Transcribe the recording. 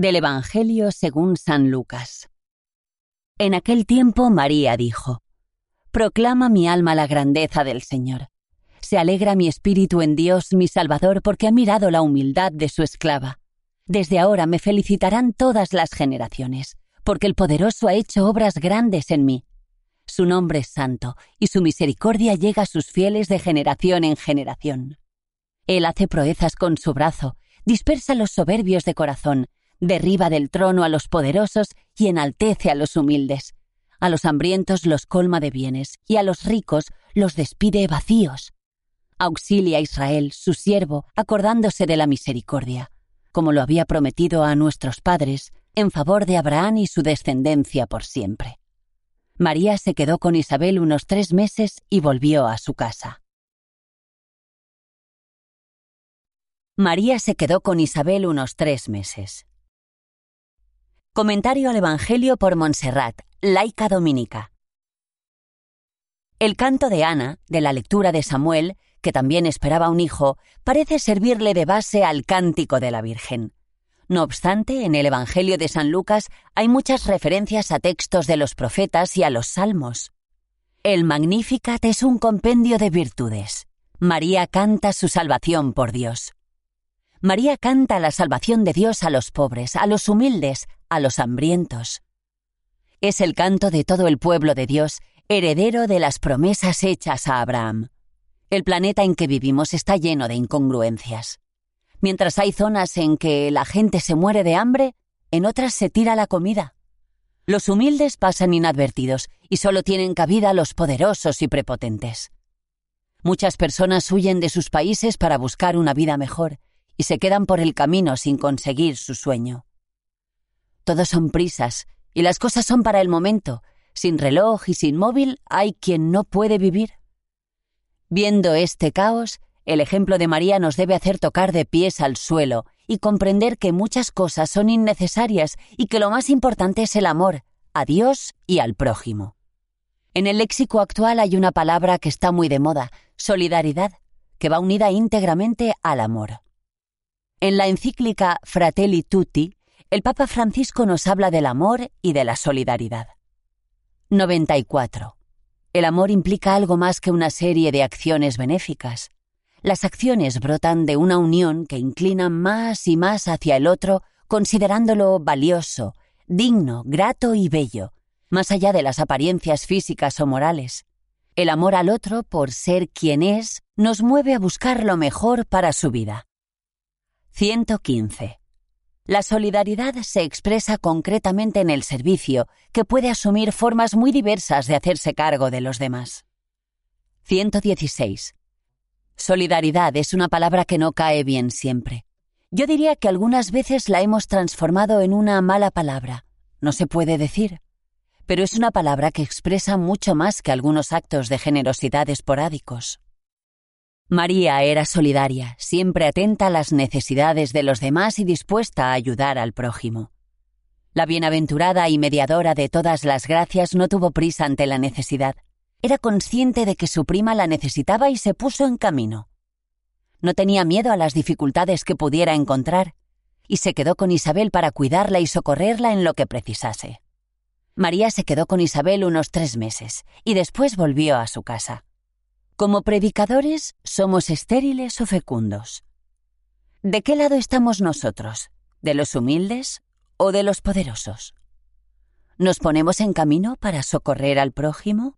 Del Evangelio según San Lucas. En aquel tiempo María dijo, Proclama mi alma la grandeza del Señor. Se alegra mi espíritu en Dios mi Salvador porque ha mirado la humildad de su esclava. Desde ahora me felicitarán todas las generaciones, porque el poderoso ha hecho obras grandes en mí. Su nombre es santo, y su misericordia llega a sus fieles de generación en generación. Él hace proezas con su brazo, dispersa los soberbios de corazón, derriba del trono a los poderosos y enaltece a los humildes. A los hambrientos los colma de bienes, y a los ricos los despide vacíos. Auxilia a Israel, su siervo, acordándose de la misericordia, como lo había prometido a nuestros padres, en favor de Abraham y su descendencia por siempre. María se quedó con Isabel unos tres meses y volvió a su casa. María se quedó con Isabel unos tres meses. Comentario al Evangelio por Montserrat, laica dominica. El canto de Ana, de la lectura de Samuel, que también esperaba un hijo, parece servirle de base al cántico de la Virgen. No obstante, en el Evangelio de San Lucas hay muchas referencias a textos de los profetas y a los salmos. El Magnificat es un compendio de virtudes. María canta su salvación por Dios. María canta la salvación de Dios a los pobres, a los humildes, a los hambrientos. Es el canto de todo el pueblo de Dios, heredero de las promesas hechas a Abraham. El planeta en que vivimos está lleno de incongruencias. Mientras hay zonas en que la gente se muere de hambre, en otras se tira la comida. Los humildes pasan inadvertidos y solo tienen cabida los poderosos y prepotentes. Muchas personas huyen de sus países para buscar una vida mejor y se quedan por el camino sin conseguir su sueño. Todos son prisas y las cosas son para el momento. Sin reloj y sin móvil hay quien no puede vivir. Viendo este caos, el ejemplo de María nos debe hacer tocar de pies al suelo y comprender que muchas cosas son innecesarias y que lo más importante es el amor a Dios y al prójimo. En el léxico actual hay una palabra que está muy de moda, solidaridad, que va unida íntegramente al amor. En la encíclica Fratelli Tutti, el Papa Francisco nos habla del amor y de la solidaridad. 94. El amor implica algo más que una serie de acciones benéficas. Las acciones brotan de una unión que inclina más y más hacia el otro, considerándolo valioso, digno, grato y bello, más allá de las apariencias físicas o morales. El amor al otro, por ser quien es, nos mueve a buscar lo mejor para su vida. 115. La solidaridad se expresa concretamente en el servicio, que puede asumir formas muy diversas de hacerse cargo de los demás. 116. Solidaridad es una palabra que no cae bien siempre. Yo diría que algunas veces la hemos transformado en una mala palabra. No se puede decir. Pero es una palabra que expresa mucho más que algunos actos de generosidad esporádicos. María era solidaria, siempre atenta a las necesidades de los demás y dispuesta a ayudar al prójimo. La bienaventurada y mediadora de todas las gracias no tuvo prisa ante la necesidad. Era consciente de que su prima la necesitaba y se puso en camino. No tenía miedo a las dificultades que pudiera encontrar, y se quedó con Isabel para cuidarla y socorrerla en lo que precisase. María se quedó con Isabel unos tres meses, y después volvió a su casa. Como predicadores, ¿somos estériles o fecundos? ¿De qué lado estamos nosotros? ¿De los humildes o de los poderosos? ¿Nos ponemos en camino para socorrer al prójimo?